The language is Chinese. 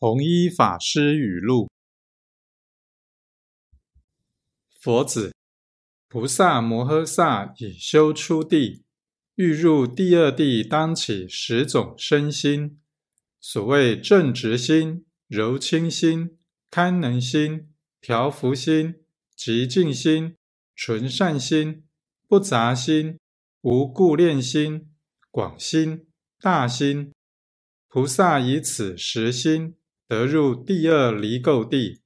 弘一法师语录：佛子，菩萨摩诃萨已修初地，欲入第二地，当起十种身心。所谓正直心、柔清心、堪能心、调伏心、极静心、纯善心、不杂心、无故恋心、广心、大心。菩萨以此十心。得入第二离垢地，